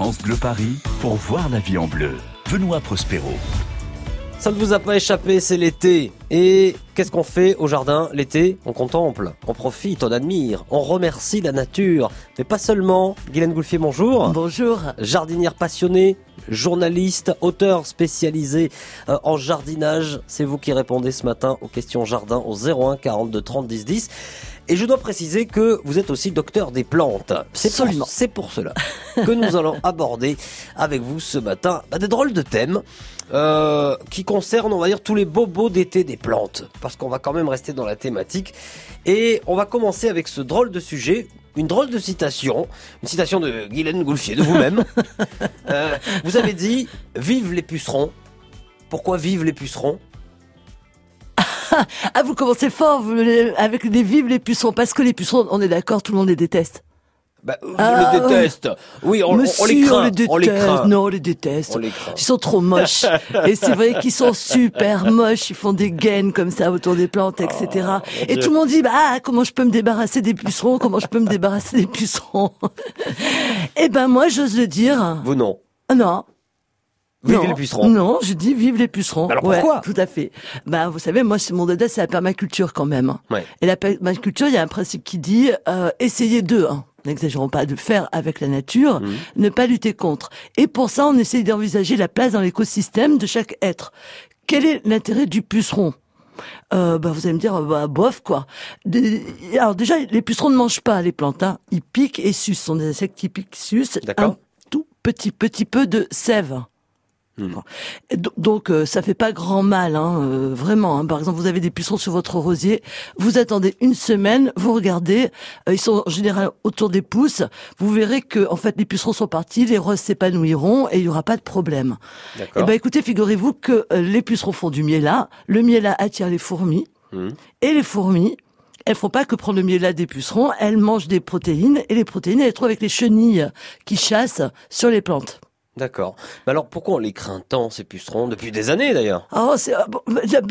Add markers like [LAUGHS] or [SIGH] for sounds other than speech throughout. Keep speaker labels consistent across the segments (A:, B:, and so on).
A: France Bleu Paris pour voir la vie en bleu. Benoît Prospero.
B: Ça ne vous a pas échappé, c'est l'été. Et qu'est-ce qu'on fait au jardin l'été? On contemple, on profite, on admire, on remercie la nature. Mais pas seulement. Guylaine Goulfier, bonjour.
C: Bonjour.
B: Jardinière passionnée, journaliste, auteur spécialisé euh, en jardinage. C'est vous qui répondez ce matin aux questions jardin au 01 42 30 10 10. Et je dois préciser que vous êtes aussi docteur des plantes. C'est pour,
C: Absolument.
B: c'est pour cela que nous allons [LAUGHS] aborder avec vous ce matin bah, des drôles de thèmes euh, qui concernent, on va dire, tous les bobos d'été des plantes. Parce qu'on va quand même rester dans la thématique. Et on va commencer avec ce drôle de sujet. Une drôle de citation, une citation de Guylaine Goulfier, de vous-même. [LAUGHS] Euh, vous avez dit « Vive les pucerons ». Pourquoi vive les pucerons?
C: Ah, vous commencez fort vous, les- avec des vives les pucerons, parce que les pucerons, on est d'accord, tout le monde les déteste.
B: Bah, On
C: Ah,
B: les déteste. Oui, on, on-
C: Monsieur,
B: on les craint.
C: déteste.
B: on les craint.
C: Non, on les déteste.
B: On les craint.
C: Ils sont trop moches. [LAUGHS] Et c'est vrai qu'ils sont super moches. Ils font des gaines comme ça autour des plantes, etc. Et
B: Dieu.
C: tout le monde dit, bah, ah, comment je peux me débarrasser des pucerons? Comment je peux me débarrasser des pucerons? [LAUGHS] Eh ben, moi, j'ose le dire.
B: Vous non.
C: Non.
B: Vive
C: non,
B: les pucerons.
C: Non, je dis vive les pucerons.
B: Alors
C: Ouais,
B: pourquoi?
C: Tout à fait. Ben, vous savez, moi, c'est mon dada, c'est la permaculture quand même.
B: Ouais.
C: Et la permaculture, il y a un principe qui dit euh, essayez de, hein, n'exagérons pas, de faire avec la nature,
B: Mhm.
C: ne pas lutter contre. Et pour ça, on essaye d'envisager la place dans l'écosystème de chaque être. Quel est l'intérêt du puceron? Euh, bah, vous allez me dire, bah, bof, quoi. Des- alors déjà, les pucerons ne mangent pas les plantes, hein. Ils piquent et sucent. Ce sont des insectes qui piquent, sucent.
B: D'accord.
C: Un tout petit, petit peu de sève. Et do- Donc euh, ça fait pas grand mal, hein, euh, vraiment. hein. Par exemple, vous avez des pucerons sur votre rosier, vous attendez une semaine, vous regardez, euh, ils sont en général autour des pousses. Vous verrez que en fait les pucerons sont partis, les roses s'épanouiront et il y aura pas de problème. Eh
B: D'accord.
C: ben écoutez, figurez-vous que euh, les pucerons font du miel le miel attire les fourmis
B: Mhm.
C: et les fourmis. Elles font pas que prendre le miel des pucerons, elles mangent des protéines et les protéines elles les trouvent avec les chenilles qui chassent sur les plantes.
B: D'accord. Mais alors pourquoi on les craint tant ces pucerons depuis des années d'ailleurs?
C: Oh, c'est bon,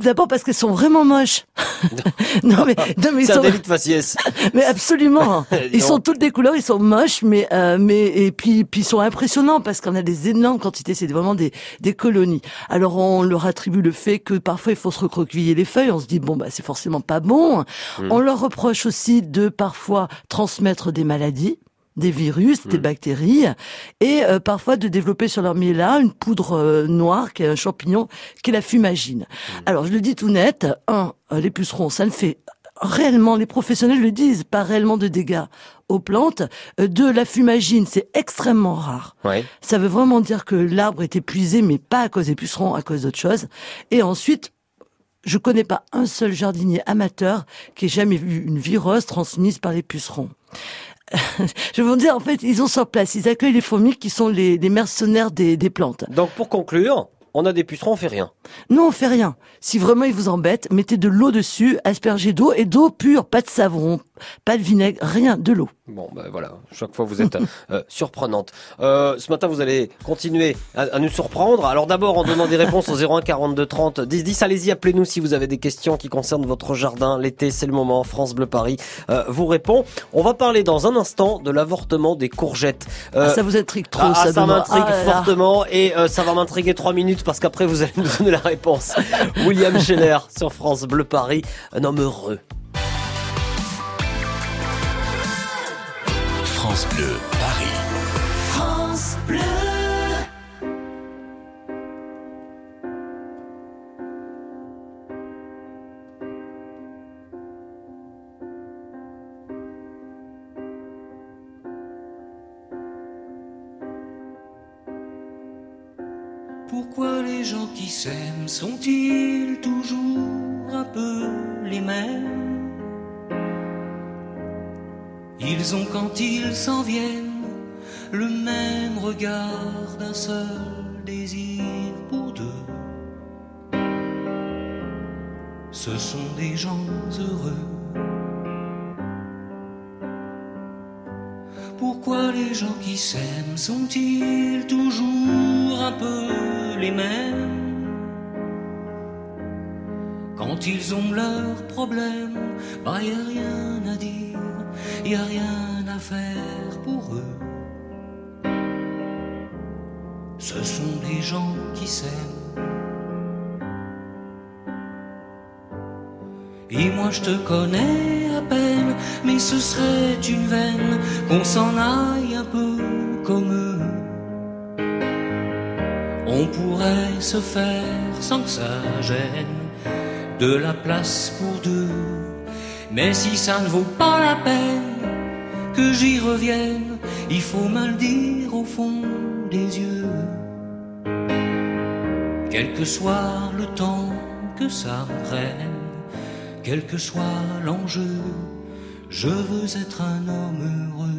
C: d'abord parce qu'elles sont vraiment moches. [LAUGHS] non mais non mais ils
B: un
C: sont
B: délit de faciès. [LAUGHS]
C: mais absolument. [LAUGHS] Ils sont toutes des couleurs, ils sont moches mais euh, mais et puis puis ils sont impressionnants parce qu'on a des énormes quantités, c'est vraiment des des colonies. Alors on leur attribue le fait que parfois il faut se recroqueviller les feuilles, on se dit bon bah c'est forcément pas bon.
B: Mm.
C: On leur reproche aussi de parfois transmettre des maladies des virus, des bactéries, et euh, parfois de développer sur leur miela une poudre euh, noire, qui est un champignon, qui est la fumagine. Alors je le dis tout net, un, euh, les pucerons, ça ne fait réellement, les professionnels le disent, pas réellement de dégâts aux plantes. Euh, deux, la fumagine, c'est extrêmement rare.
B: Ouais.
C: Ça veut vraiment dire que l'arbre est épuisé, mais pas à cause des pucerons, à cause d'autre chose. Et ensuite, je connais pas un seul jardinier amateur qui ait jamais vu une virose transmise par les pucerons. [LAUGHS] je vous dire, en fait, ils ont sur place, ils accueillent les fourmis qui sont les, les mercenaires des, des plantes.
B: Donc pour conclure, on a des pucerons, on fait rien.
C: Nous, on fait rien. Si vraiment ils vous embêtent, mettez de l'eau dessus, aspergez d'eau et d'eau pure, pas de savon, pas de vinaigre, rien, de l'eau.
B: Bon, ben voilà, chaque fois vous êtes euh, [LAUGHS] surprenante. Euh, ce matin, vous allez continuer à, à nous surprendre. Alors d'abord, en donnant des réponses au 01 42 30 10 10, allez-y, appelez-nous si vous avez des questions qui concernent votre jardin. L'été, c'est le moment. France Bleu Paris euh, vous répond. On va parler dans un instant de l'avortement des courgettes. Euh,
C: Ah, ça vous intrigue trop,
B: ah,
C: ça,
B: m'intrigue
C: Ah
B: fortement et euh, ça va m'intriguer trois minutes parce qu'après vous allez nous donner la réponse. [LAUGHS] William Scheller sur France Bleu Paris, un homme heureux.
A: France Bleu Paris.
D: Pourquoi les gens qui s'aiment sont-ils toujours Ils ont quand ils s'en viennent le même regard d'un seul désir pour deux. Ce sont des gens heureux. Pourquoi les gens qui s'aiment sont-ils toujours un peu les mêmes? Quand ils ont leurs problèmes, bah y a rien à dire, y a rien à faire pour eux. ce sont des gens qui s'aiment. Et moi je te connais à peine, mais ce serait une veine qu'on s'en aille un peu comme eux. On pourrait se faire sans que ça gêne de la place pour deux. Mais si ça ne vaut pas la peine que j'y revienne, il faut mal dire au fond des yeux. Quel que soit le temps que ça me prenne, quel que soit l'enjeu, je veux être un homme heureux.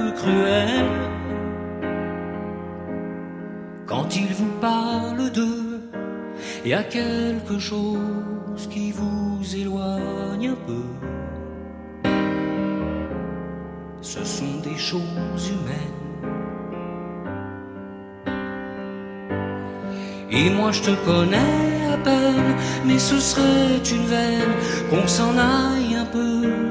D: Quand ils vous parlent d'eux, y a quelque chose qui vous éloigne un peu. Ce sont des choses humaines. Et moi je te connais à peine, mais ce serait une veine qu'on s'en aille un peu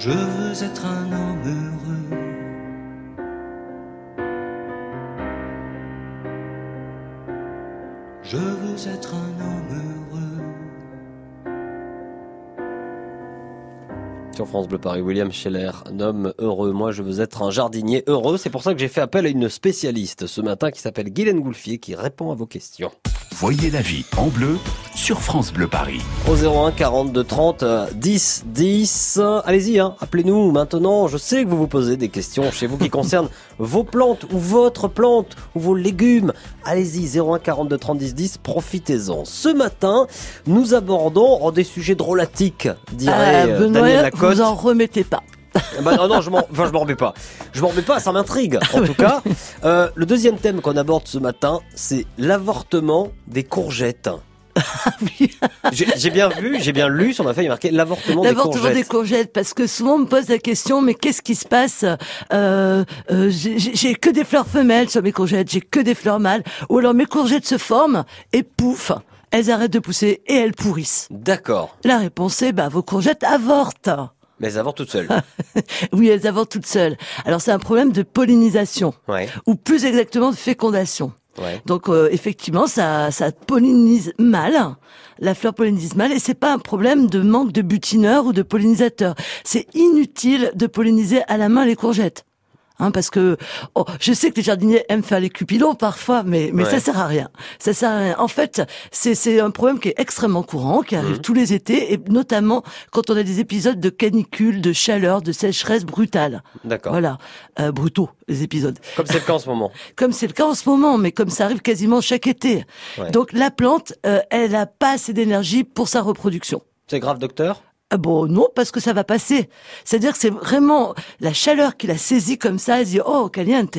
D: Je veux être un homme heureux. Je veux être un homme heureux.
B: Sur France Bleu Paris, William Scheller, un homme heureux. Moi, je veux être un jardinier heureux. C'est pour ça que j'ai fait appel à une spécialiste ce matin qui s'appelle Guylaine Goulfier qui répond à vos questions.
A: Voyez la vie en bleu sur France Bleu Paris.
B: Au 01 42 30 10 10. Allez-y, hein, appelez-nous maintenant. Je sais que vous vous posez des questions chez vous qui [LAUGHS] concernent vos plantes ou votre plante ou vos légumes. Allez-y, 01 42 30 10 10. Profitez-en. Ce matin, nous abordons oh, des sujets drôlatiques, dirait
C: Ah,
B: euh,
C: Benoît,
B: Daniel Lacoste.
C: vous en remettez pas.
B: Bah non, non, je m'en, enfin, je m'en remets pas. Je m'en remets pas, ça m'intrigue. En [LAUGHS] tout cas, euh, le deuxième thème qu'on aborde ce matin, c'est l'avortement des courgettes. [LAUGHS] J'ai j'ai bien vu, j'ai bien lu sur ma feuille marqué l'avortement des
C: L'avortement
B: courgettes.
C: des courgettes, parce que souvent on me pose la question, mais qu'est-ce qui se passe? Euh, euh, J'ai j'ai que des fleurs femelles sur mes courgettes, j'ai que des fleurs mâles, ou alors mes courgettes se forment et pouf, elles arrêtent de pousser et elles pourrissent.
B: D'accord.
C: La réponse est, bah vos courgettes avortent.
B: Mais elles avortent toutes seules. [LAUGHS]
C: Oui, elles avortent toutes seules. Alors c'est un problème de pollinisation,
B: Ouais.
C: ou plus exactement de fécondation.
B: Ouais.
C: Donc euh, effectivement, ça, ça pollinise mal. La fleur pollinise mal et c'est pas un problème de manque de butineurs ou de pollinisateurs. C'est inutile de polliniser à la main les courgettes. Hein, parce que oh, je sais que les jardiniers aiment faire les cupidons parfois, mais mais
B: Ouais.
C: ça sert à rien. Ça sert à rien. En fait, c'est c'est un problème qui est extrêmement courant, qui
B: Mhm.
C: arrive tous les étés et notamment quand on a des épisodes de canicule, de chaleur, de sécheresse brutale.
B: D'accord.
C: Voilà, euh, brutaux les épisodes
B: Comme c'est le cas en ce moment. [LAUGHS]
C: comme c'est le cas en ce moment, mais comme ça arrive quasiment chaque été.
B: Ouais.
C: Donc la plante, euh, elle a pas assez d'énergie pour sa reproduction.
B: C'est grave, docteur?
C: Ah bon, non, parce que ça va passer. C'est-à-dire que c'est vraiment la chaleur qui la saisit comme ça, elle dit, oh, caliente.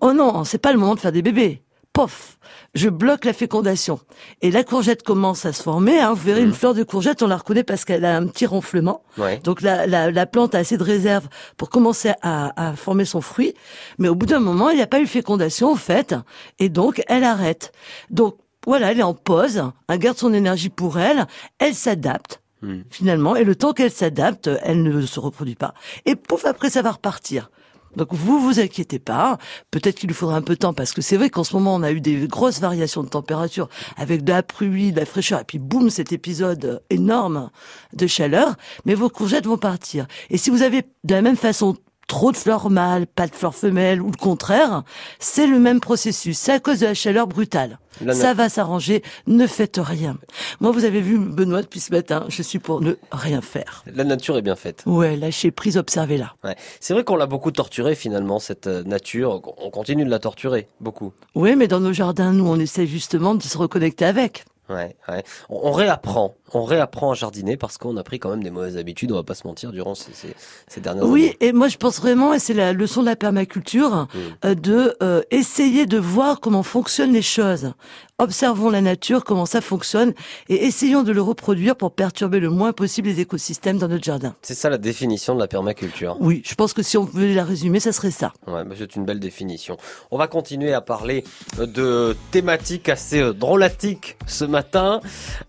C: Oh non, c'est pas le moment de faire des bébés. Pof, je bloque la fécondation. Et la courgette commence à se former. Hein. Vous verrez, une fleur de courgette, on la reconnaît parce qu'elle a un petit ronflement.
B: Ouais.
C: Donc la, la, la plante a assez de réserve pour commencer à, à former son fruit, mais au bout d'un moment, il n'y a pas eu fécondation au fait, et donc elle arrête. Donc voilà, elle est en pause, elle garde son énergie pour elle, elle s'adapte. Finalement, et le temps qu'elle s'adapte, elle ne se reproduit pas. Et pouf, après, ça va repartir. Donc vous vous inquiétez pas. Peut-être qu'il lui faudra un peu de temps parce que c'est vrai qu'en ce moment on a eu des grosses variations de température avec de la pluie, de la fraîcheur et puis boum cet épisode énorme de chaleur. Mais vos courgettes vont partir. Et si vous avez de la même façon trop de fleurs mâles, pas de fleurs femelles ou le contraire, c'est le même processus. C'est à cause de la chaleur brutale.
B: La
C: Ça va s'arranger. Ne faites rien. Moi, vous avez vu Benoît depuis ce matin. Je suis pour ne rien faire.
B: La nature est bien faite.
C: Ouais, lâchez prise, observez-la.
B: Ouais. C'est vrai qu'on l'a beaucoup torturée finalement, cette euh, nature. On continue de la torturer, beaucoup.
C: Oui, mais dans nos jardins, nous, on essaie justement de se reconnecter avec.
B: Ouais, ouais. On réapprend, on réapprend à jardiner parce qu'on a pris quand même des mauvaises habitudes, on va pas se mentir, durant ces, ces, ces dernières
C: Oui,
B: années.
C: et moi je pense vraiment, et c'est la leçon de la permaculture,
B: Mm.
C: euh, de euh, essayer de voir comment fonctionnent les choses. Observons la nature, comment ça fonctionne, et essayons de le reproduire pour perturber le moins possible les écosystèmes dans notre jardin.
B: C'est ça la définition de la permaculture.
C: Oui, je pense que si on pouvait la résumer, ça serait ça.
B: Ouais, bah, c'est une belle définition. On va continuer à parler euh, de thématiques assez drôlatiques ce matin.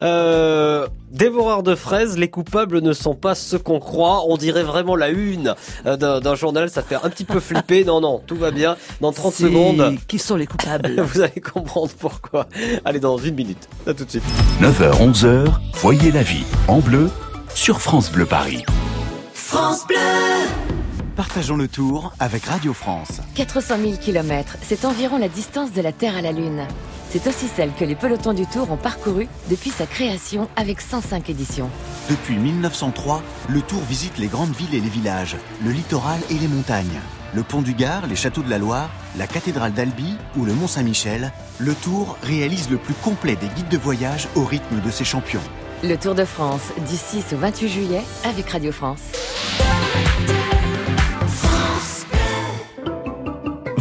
B: Euh, dévoreurs de fraises, les coupables ne sont pas ceux qu'on croit. On dirait vraiment la une euh, d'un journal, ça fait un petit peu flipper. Non, non, tout va bien. Dans 30
C: C'est-
B: secondes,
C: Qui sont les coupables? [LAUGHS]
B: Vous allez comprendre pourquoi. Allez, dans une minute. À tout de suite.
A: 9h, 11h, voyez la vie en bleu sur France Bleu Paris.
E: Partageons le tour avec Radio France.
F: 400 000 km, c'est environ la distance de la Terre à la Lune. C'est aussi celle que les pelotons du Tour ont parcouru depuis sa création avec 105 éditions.
E: Depuis 1903, le Tour visite les grandes villes et les villages, le littoral et les montagnes. Le pont du Gard, les châteaux de la Loire, la cathédrale d'Albi ou le Mont Saint-Michel, le Tour réalise le plus complet des guides de voyage au rythme de ses champions.
F: Le Tour de France, du 6 au 28 juillet, avec Radio France.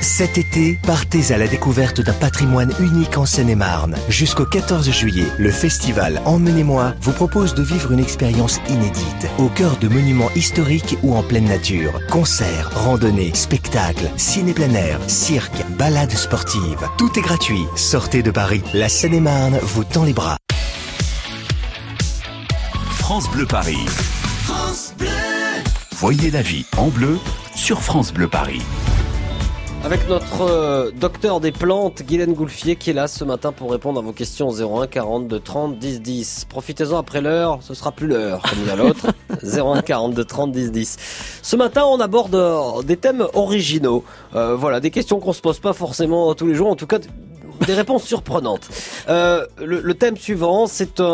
G: Cet été, partez à la découverte d'un patrimoine unique en Seine-et-Marne. Jusqu'au 14 juillet, le festival Emmenez-moi vous propose de vivre une expérience inédite, au cœur de monuments historiques ou en pleine nature. Concerts, randonnées, spectacles, ciné plein air, cirque, balades sportives. Tout est gratuit. Sortez de Paris. La Seine-et-Marne vous tend les bras.
A: France Bleu Paris. Voyez la vie en bleu sur France Bleu Paris.
B: Avec notre euh, docteur des plantes, Guylaine Goulfier, qui est là ce matin pour répondre à vos questions 01 42 30 10 10. Profitez-en après l'heure, ce sera plus l'heure, comme dit l'autre. 01 42 30 10 10. Ce matin, on aborde euh, des thèmes originaux. Euh, voilà, des questions qu'on se pose pas forcément tous les jours, en tout cas des réponses surprenantes. Euh, le, le thème suivant, c'est un,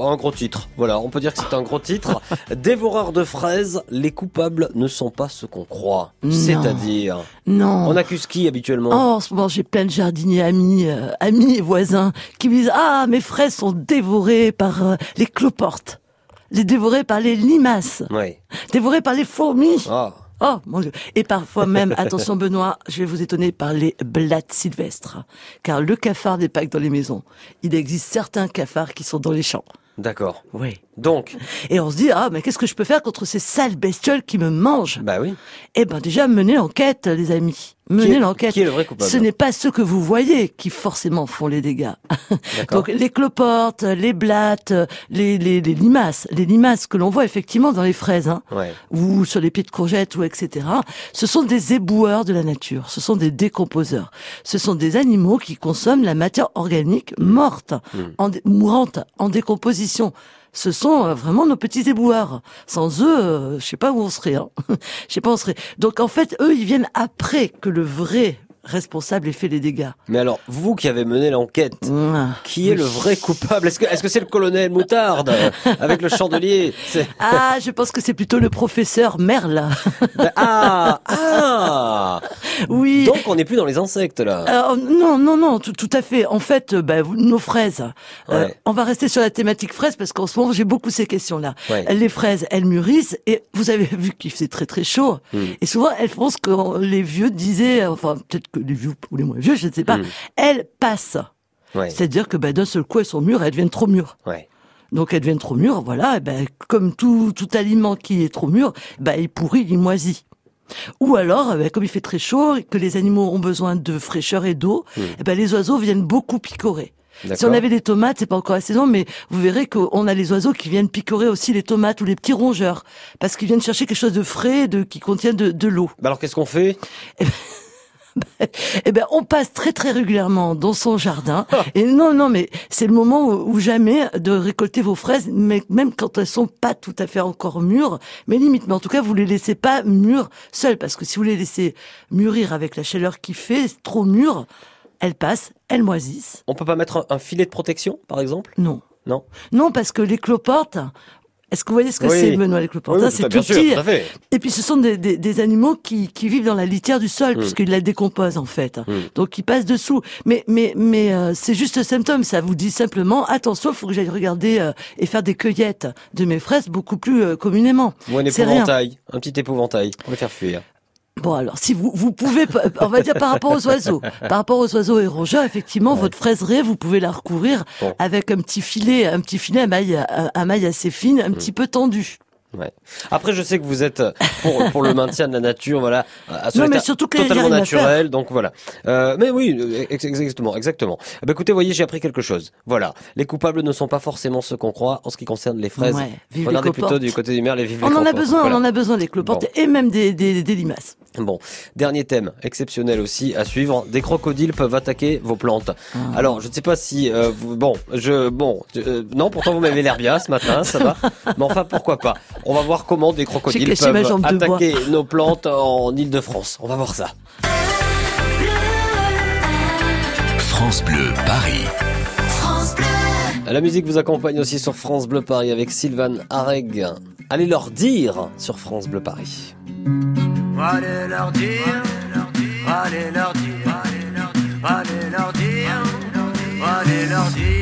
B: un gros titre. Voilà, on peut dire que c'est un gros titre. [LAUGHS] Dévoreurs de fraises, les coupables ne sont pas ce qu'on croit. C'est-à-dire,
C: Non.
B: on accuse qui habituellement?
C: Oh, en ce moment, j'ai plein de jardiniers amis, euh, amis et voisins qui me disent ah mes fraises sont dévorées par euh, les cloportes, les dévorées par les limaces,
B: Oui.
C: dévorées par les fourmis.
B: Ah.
C: Oh mon Dieu. Et parfois même, [LAUGHS] attention Benoît, je vais vous étonner par les blattes sylvestres, car le cafard n'est pas que dans les maisons. Il existe certains cafards qui sont dans les champs.
B: D'accord.
C: Oui.
B: Donc,
C: Et on se dit ah mais qu'est-ce que je peux faire contre ces sales bestioles qui me mangent?
B: Bah oui.
C: Eh ben déjà menez l'enquête les amis. Menez l'enquête.
B: Qui est le vrai coupable
C: Ce n'est pas ceux que vous voyez qui forcément font les dégâts. [LAUGHS]
B: D'accord.
C: Donc les cloportes, les blattes, les, les, les limaces, les limaces que l'on voit effectivement dans les fraises, hein,
B: Ouais.
C: ou sur les pieds de courgettes, ou etc. Ce sont des éboueurs de la nature. Ce sont des décomposeurs. Ce sont des animaux qui consomment la matière organique morte,
B: Mm.
C: en dé- mourante, en décomposition. Ce sont euh, vraiment nos petits éboueurs. Sans eux, euh, je sais pas où on serait. Hein. [LAUGHS] Je sais pas où on serait. Donc en fait, eux, ils viennent après que le vrai responsable et fait les dégâts.
B: Mais alors, vous qui avez mené l'enquête,
C: Ah.
B: qui est le vrai coupable? Est-ce que est-ce que c'est le colonel Moutarde euh, avec le chandelier? [LAUGHS]
C: Ah, je pense que c'est plutôt le professeur Merle.
B: Ben, Ah ah [LAUGHS]
C: oui.
B: Donc on n'est plus dans les insectes là.
C: Alors, non, non, non, tout, tout à fait. En fait, euh, bah, nos fraises, euh, on va rester sur la thématique fraise parce qu'en ce moment, j'ai beaucoup ces questions-là.
B: Ouais.
C: Les fraises, elles mûrissent et vous avez vu qu'il fait très très chaud.
B: Hmm.
C: Et souvent, elles font ce que les vieux disaient, enfin peut-être que les vieux ou les moins vieux, je ne sais pas,
B: Hmm.
C: elles passent.
B: Ouais.
C: C'est-à-dire que bah, d'un seul coup, elles sont mûres, elles deviennent trop mûres.
B: Ouais.
C: Donc elles deviennent trop mûres, voilà, et ben, comme tout, tout aliment qui est trop mûr, ben, il pourrit, il moisit. Ou alors, eh ben, comme il fait très chaud et que les animaux ont besoin de fraîcheur et d'eau, eh ben, les oiseaux viennent beaucoup picorer. Si on avait des tomates, c'est pas encore la saison, mais vous verrez qu'on a les oiseaux qui viennent picorer aussi les tomates ou les petits rongeurs, parce qu'ils viennent chercher quelque chose de frais, de qui contient de, de l'eau.
B: Bah alors qu'est-ce qu'on fait? [LAUGHS] [LAUGHS]
C: Eh ben, on passe très très régulièrement dans son jardin.
B: Ah.
C: Et non, non, mais c'est le moment où, où jamais de récolter vos fraises, mais même quand elles sont pas tout à fait encore mûres, mais limite. Mais en tout cas, vous les laissez pas mûres seules, parce que si vous les laissez mûrir avec la chaleur qui fait, trop mûres, elles passent, elles moisissent.
B: On peut pas mettre un, un filet de protection par exemple?
C: Non.
B: Non?
C: Non, parce que les cloportes, est-ce que vous voyez ce que
B: Oui.
C: c'est, Benoît,
B: Oui,
C: Ça,
B: oui,
C: c'est
B: tout sûr,
C: petit.
B: tout.
C: Et puis ce sont des, des, des animaux qui, qui vivent dans la litière du sol,
B: Mm.
C: puisqu'ils la décomposent en fait.
B: Mm.
C: Donc ils passent dessous. Mais mais mais euh, c'est juste un symptôme. Ça vous dit simplement attention, il faut que j'aille regarder euh, et faire des cueillettes de mes fraises beaucoup plus euh, communément.
B: Ou un
C: rien.
B: épouvantail, un petit épouvantail pour les faire fuir.
C: Bon alors si vous vous pouvez, on va dire par rapport aux oiseaux, par rapport aux oiseaux et rongeurs, effectivement votre fraiseraie vous pouvez la recouvrir
B: Bon.
C: avec un petit filet, un petit filet à maille, à, à maille assez fine, un petit peu tendu.
B: Ouais. Après, je sais que vous êtes pour, pour le maintien de la nature, voilà, à ce
C: Non, mais surtout
B: totalement naturel, donc voilà. Euh, mais oui, euh, ex- exactement, exactement. Eh ben, écoutez, voyez, j'ai appris quelque chose. Voilà, les coupables ne sont pas forcément ceux qu'on croit en ce qui concerne les fraises.
C: Ouais, vive les
B: Regardez plutôt du côté du maire les vives
C: On
B: les
C: en a besoin,
B: Voilà.
C: on en a besoin des cloportes et même des, des, des limaces.
B: Bon, dernier thème, exceptionnel aussi à suivre. Des crocodiles peuvent attaquer vos plantes.
C: Ah.
B: Alors, je ne sais pas si euh, vous, bon, je bon, euh, non, pourtant vous m'avez l'air bien ce matin, ça va. [LAUGHS] Mais enfin, pourquoi pas On va voir comment des crocodiles peuvent attaquer nos plantes en Île-de-France. On va voir ça.
A: France Bleu Paris.
B: La musique vous accompagne aussi sur France Bleu Paris avec Sylvain Areg. Allez leur dire sur France Bleu Paris.
H: Allez leur dire, allez leur dire, allez leur dire, allez leur dire. Allez leur dire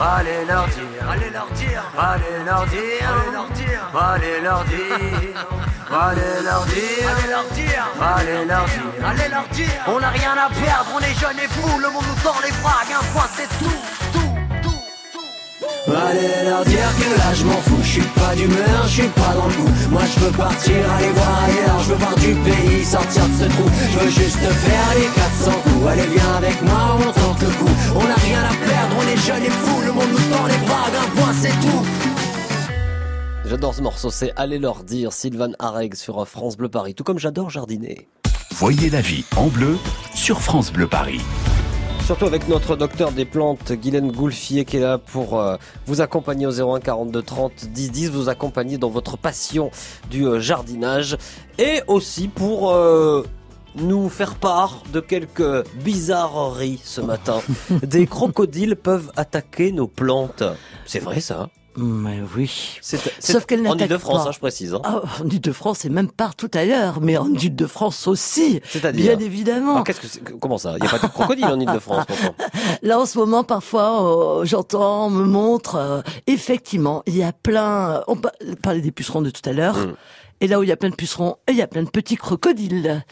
H: allez leur dire, allez leur dire, allez leur dire, allez leur dire, allez leur dire, allez leur dire, allez leur dire, allez leur dire, allez leur dire. On n'a rien à perdre, on est jeunes et fous, le monde nous tend les bras, un point c'est tout. Allez leur dire que là je m'en fous, je suis pas d'humeur, je suis pas dans le coup. Moi je veux partir, aller voir ailleurs, je veux voir du pays, sortir de ce trou. Je veux juste faire les 400 coups. Allez viens avec moi, on tente le coup. On n'a rien à perdre, on est jeunes et fous, le monde nous tend les bras, d'un point c'est tout.
B: J'adore ce morceau, c'est Allez leur dire, Sylvain Areg sur France Bleu Paris, tout comme j'adore jardiner.
A: Voyez la vie en bleu sur France Bleu Paris.
B: Surtout avec notre docteur des plantes, Guylaine Goulfier, qui est là pour euh, vous accompagner au 01 42 30 10 10, vous accompagner dans votre passion du euh, jardinage et aussi pour euh, nous faire part de quelques bizarreries ce matin. [LAUGHS] Des crocodiles peuvent attaquer nos plantes. C'est vrai ça
C: Mais oui. Sauf qu'elle
B: en Ile-de-France, hein, je précise. hein.
C: Ah, en Ile-de-France et même partout ailleurs, mais en Ile-de-France aussi,
B: C'est-à-dire
C: bien évidemment.
B: Alors, qu'est-ce que c'est- Comment ça? Il n'y a pas de crocodile en Ile-de-France pourtant. [LAUGHS]
C: Là, en ce moment, parfois, euh, j'entends, on me montre, euh, effectivement, il y a plein, on pa- parlait des pucerons de tout à l'heure,
B: Mm.
C: Et là où il y a plein de pucerons, il y a plein de petits crocodiles.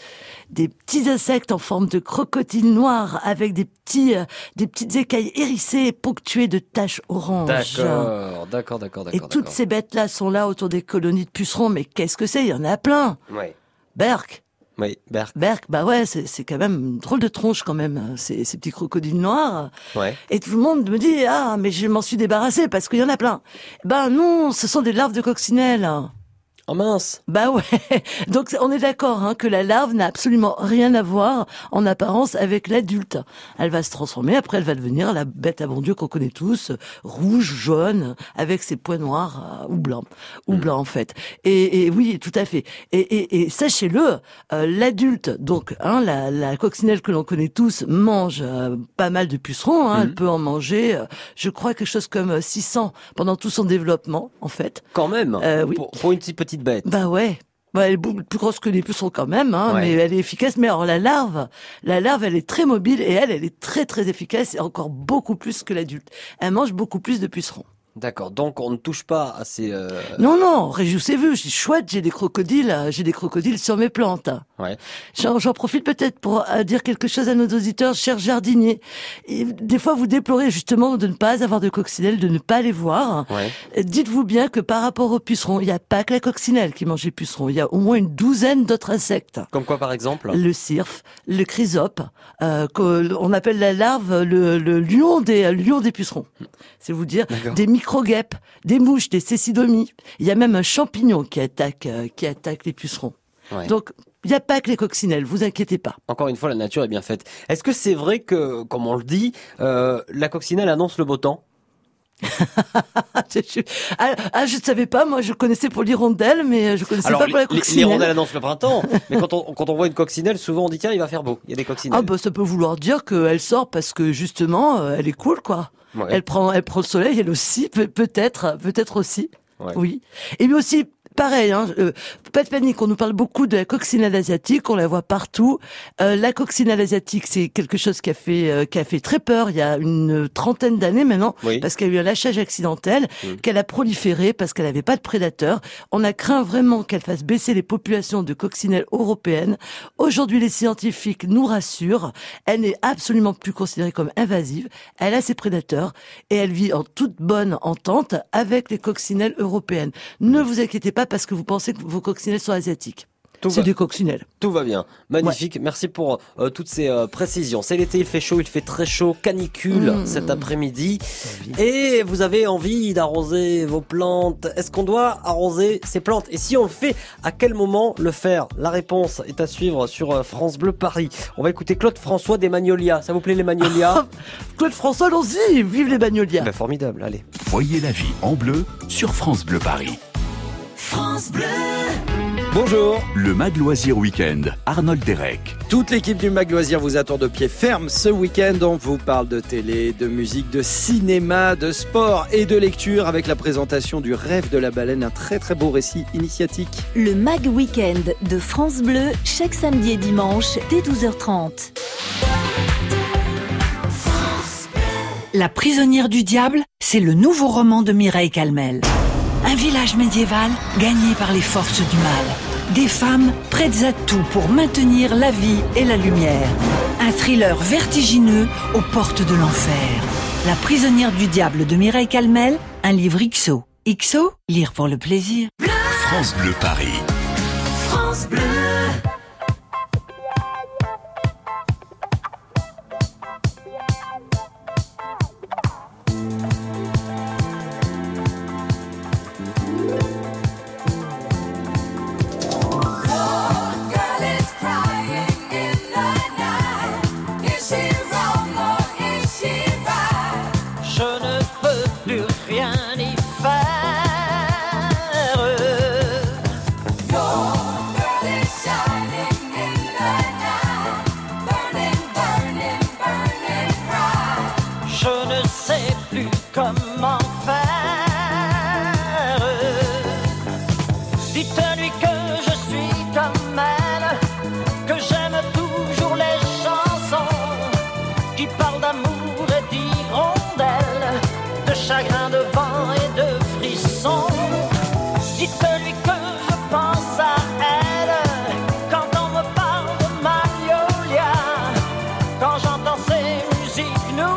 C: Des petits insectes en forme de crocodiles noirs, avec des petits, euh, des petites écailles hérissées, ponctuées de taches oranges.
B: D'accord, d'accord, d'accord,
C: Et toutes ces bêtes-là sont là autour des colonies de pucerons, mais qu'est-ce que c'est? Il y en a plein.
B: Ouais.
C: Berk,
B: Oui, Berk.
C: Berk, bah ouais, c'est c'est quand même une drôle de tronche quand même, ces, ces petits crocodiles noirs.
B: Ouais.
C: Et tout le monde me dit ah mais je m'en suis débarrassé parce qu'il y en a plein. Ben non, ce sont des larves de coccinelle.
B: Oh mince
C: Bah ouais. [LAUGHS] Donc on est d'accord hein, que la larve n'a absolument rien à voir en apparence avec l'adulte. Elle va se transformer, après elle va devenir la bête à bon Dieu qu'on connaît tous, rouge, jaune, avec ses points noirs euh, ou blancs, ou blancs en fait. Et, et oui, tout à fait. Et, et, et sachez-le, euh, l'adulte, donc hein, la, la coccinelle que l'on connaît tous, mange euh, pas mal de pucerons. Hein, Elle peut en manger, je crois quelque chose comme euh, 600 pendant tout son développement en fait.
B: Quand même
C: oui.
B: pour, pour une petite petite bête.
C: Bah ouais. Bah, elle est plus grosse que les pucerons quand même, hein,
B: Ouais.
C: mais elle est efficace. Mais alors la larve, la larve, elle est très mobile et elle, elle est très très efficace et encore beaucoup plus que l'adulte. Elle mange beaucoup plus de pucerons.
B: D'accord, donc on ne touche pas à ces... euh,
C: Non, non, réjouissez-vous. Dis chouette, j'ai des crocodiles, euh, j'ai des crocodiles sur mes plantes.
B: Ouais.
C: J'en profite peut-être pour euh, dire quelque chose à nos auditeurs, chers jardiniers. Et des fois, vous déplorez justement de ne pas avoir de coccinelle, de ne pas les voir.
B: Ouais.
C: Dites-vous bien que par rapport aux pucerons, il n'y a pas que la coccinelle qui mange les pucerons. Il y a au moins une douzaine d'autres insectes.
B: Comme quoi par exemple?
C: Le cirfe, le chrysope, euh, que- on appelle la larve le, le lion des lion des pucerons. C'est vous dire des micro-guêpes, des mouches, des cécidomies. Il y a même un champignon qui attaque euh, qui attaque les pucerons.
B: Ouais.
C: Donc il n'y a pas que les coccinelles, vous inquiétez pas.
B: Encore une fois, la nature est bien faite. Est-ce que c'est vrai que, comme on le dit, euh, la coccinelle annonce le beau temps? [LAUGHS]
C: ah, ah, je ne savais pas, moi je connaissais pour l'hirondelle, mais euh, je connaissais
B: Alors,
C: pas pour la coccinelle.
B: rondelles annoncent le printemps, [LAUGHS] mais quand on, quand on voit une coccinelle, souvent on dit tiens, il va faire beau. Il y a des coccinelles.
C: Ah bah ça peut vouloir dire qu'elle sort parce que justement euh, elle est cool quoi.
B: Ouais.
C: Elle prend elle prend le soleil elle aussi peut- peut-être peut-être aussi.
B: Ouais.
C: Oui. Et puis aussi pareil hein, euh, pas de panique, on nous parle beaucoup de la coccinelle asiatique, on la voit partout. Euh, la coccinelle asiatique, c'est quelque chose qui a fait euh, qui a fait très peur il y a une trentaine d'années maintenant
B: Oui.
C: parce qu'il y a eu un lâchage accidentel,
B: Mm.
C: qu'elle a proliféré parce qu'elle n'avait pas de prédateurs. On a craint vraiment qu'elle fasse baisser les populations de coccinelles européennes. Aujourd'hui, les scientifiques nous rassurent. Elle n'est absolument plus considérée comme invasive. Elle a ses prédateurs et elle vit en toute bonne entente avec les coccinelles européennes. Ne vous inquiétez pas parce que vous pensez que vos coccinelles sont asiatiques.
B: Tout
C: C'est
B: va,
C: des coccinelles.
B: tout va bien. Magnifique. Merci pour euh, toutes ces euh, précisions. C'est l'été, il fait chaud, il fait très chaud, canicule
C: Mmh.
B: cet après-midi. Et vous avez envie d'arroser vos plantes. Est-ce qu'on doit arroser ces plantes? Et si on le fait, à quel moment le faire? La réponse est à suivre sur euh, France Bleu Paris. On va écouter Claude François des Magnolias. Ça vous plaît les Magnolias? [LAUGHS]
C: Claude François, allons-y, vive les bagnolias.
B: Ben, Formidable, allez.
A: Voyez la vie en bleu sur France Bleu Paris. France Bleu.
I: Bonjour.
A: Le Mag Loisir Week-end, Arnold Derek.
I: Toute l'équipe du Mag Loisir vous attend de pied ferme ce week-end. On vous parle de télé, de musique, de cinéma, de sport et de lecture avec la présentation du rêve de la baleine, un très très beau récit initiatique.
J: Le Mag Week-end de France Bleu, chaque samedi et dimanche dès 12h30.
K: La prisonnière du diable, c'est le nouveau roman de Mireille Calmel. Un village médiéval gagné par les forces du mal. Des femmes prêtes à tout pour maintenir la vie et la lumière. Un thriller vertigineux aux portes de l'enfer. La prisonnière du diable de Mireille Calmel, un livre XO. XO, lire pour le plaisir.
A: France Bleu Paris.
J: France Bleu.
L: New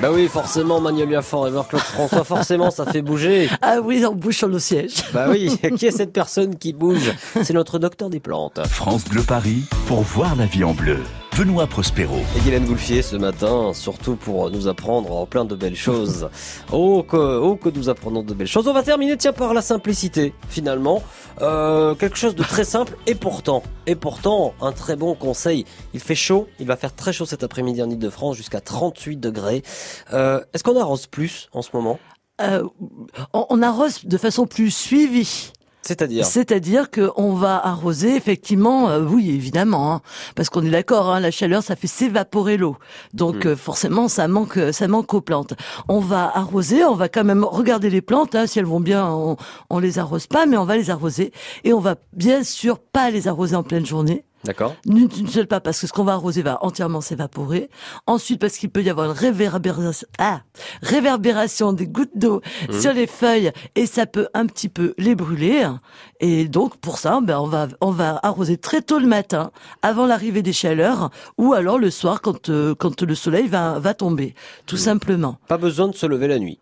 B: Bah oui, forcément, Magnolia Forever, Claude François, forcément, ça fait bouger.
C: Ah oui, on bouge sur le siège.
B: Bah oui, [LAUGHS] qui est cette personne qui bouge? C'est notre docteur des plantes.
A: France Bleu Paris, pour voir la vie en bleu. Benoît Prospero.
B: Et Guylaine Goulfier ce matin, surtout pour nous apprendre plein de belles choses. [LAUGHS] Oh que, oh que nous apprenons de belles choses. On va terminer tiens par la simplicité finalement. Euh, quelque chose de très simple et pourtant, et pourtant un très bon conseil. Il fait chaud, il va faire très chaud cet après-midi en Ile-de-France jusqu'à 38 degrés. Euh, Est-ce qu'on arrose plus en ce moment?
C: Euh, on, on arrose de façon plus suivie.
B: C'est-à-dire
C: C'est-à-dire qu'on va arroser effectivement, euh, oui évidemment, hein, parce qu'on est d'accord, hein, la chaleur ça fait s'évaporer l'eau, donc
B: Hmm.
C: euh, forcément ça manque, ça manque aux plantes. On va arroser, on va quand même regarder les plantes, hein, si elles vont bien, on, on les arrose pas, mais on va les arroser et on va bien sûr pas les arroser en pleine journée.
B: D'accord
C: D'une seule pas, parce que ce qu'on va arroser va entièrement s'évaporer. Ensuite, parce qu'il peut y avoir une réverbération, ah, réverbération des gouttes d'eau
B: Mhm.
C: sur les feuilles et ça peut un petit peu les brûler. Et donc, pour ça, ben, on va, on va arroser très tôt le matin, avant l'arrivée des chaleurs, ou alors le soir quand, euh, quand le soleil va, va tomber. Tout
B: Mhm.
C: simplement.
B: Pas besoin de se lever la nuit.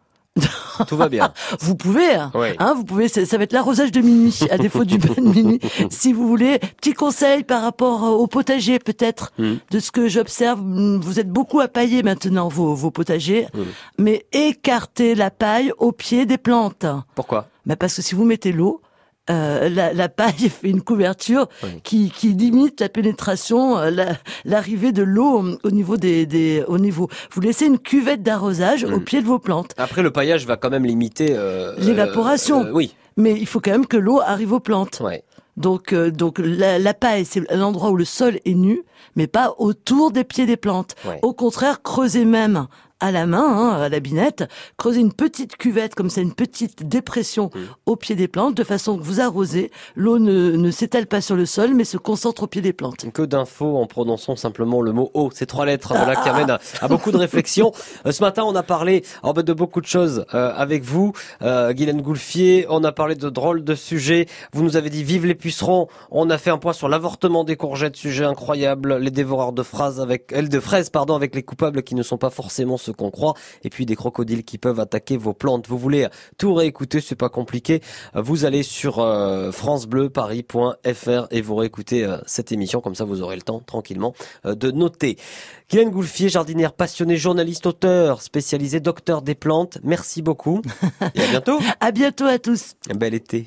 B: Tout va bien. [LAUGHS]
C: Vous pouvez, hein,
B: Oui.
C: hein, vous pouvez, ça, ça va être l'arrosage de minuit, à défaut du bain de minuit, [LAUGHS] si vous voulez. Petit conseil par rapport euh, au potager, peut-être,
B: Hmm.
C: de ce que j'observe, mm, vous êtes beaucoup à pailler maintenant vos, vos potagers, mais écartez la paille au pied des plantes.
B: Pourquoi?
C: Bah parce que si vous mettez l'eau, euh, la, la paille [LAUGHS] fait une couverture
B: Oui.
C: qui, qui limite la pénétration, euh, la- l'arrivée de l'eau au- au niveau des, des, au niveau. Vous laissez une cuvette d'arrosage
B: Hmm.
C: au pied de vos plantes.
B: Après, le paillage va quand même limiter euh,
C: L'évaporation.
B: euh, oui.
C: Mais il faut quand même que l'eau arrive aux plantes.
B: Ouais.
C: Donc, euh, donc la, la paille, c'est l'endroit où le sol est nu, mais pas autour des pieds des plantes.
B: Ouais.
C: Au contraire, creusez même à la main, hein, à la binette, creusez une petite cuvette, comme ça, une petite dépression
B: Mm.
C: au pied des plantes, de façon que vous arrosez, l'eau ne, ne s'étale pas sur le sol, mais se concentre au pied des plantes.
B: Que d'infos en prononçant simplement le mot eau, ces trois lettres voilà, qui amènent à, à beaucoup de réflexions. Euh, ce matin, on a parlé en fait, de beaucoup de choses euh, avec vous, euh, Guylaine Goulfier. On a parlé de drôles de sujets. Vous nous avez dit vive les pucerons. On a fait un point sur l'avortement des courgettes, sujet incroyable. Les dévoreurs de phrases avec, elles de fraises, pardon, avec les coupables qui ne sont pas forcément ce qu'on croit. Et puis des crocodiles qui peuvent attaquer vos plantes. Vous voulez tout réécouter, c'est pas compliqué. Vous allez sur euh, francebleuparis.fr et vous réécoutez euh, cette émission. Comme ça, vous aurez le temps tranquillement euh, de noter. Guylaine Goulfier, jardinière passionnée, journaliste, auteur, spécialisée, docteur des plantes. Merci beaucoup [LAUGHS] et à bientôt.
C: À bientôt à tous.
B: Bel été.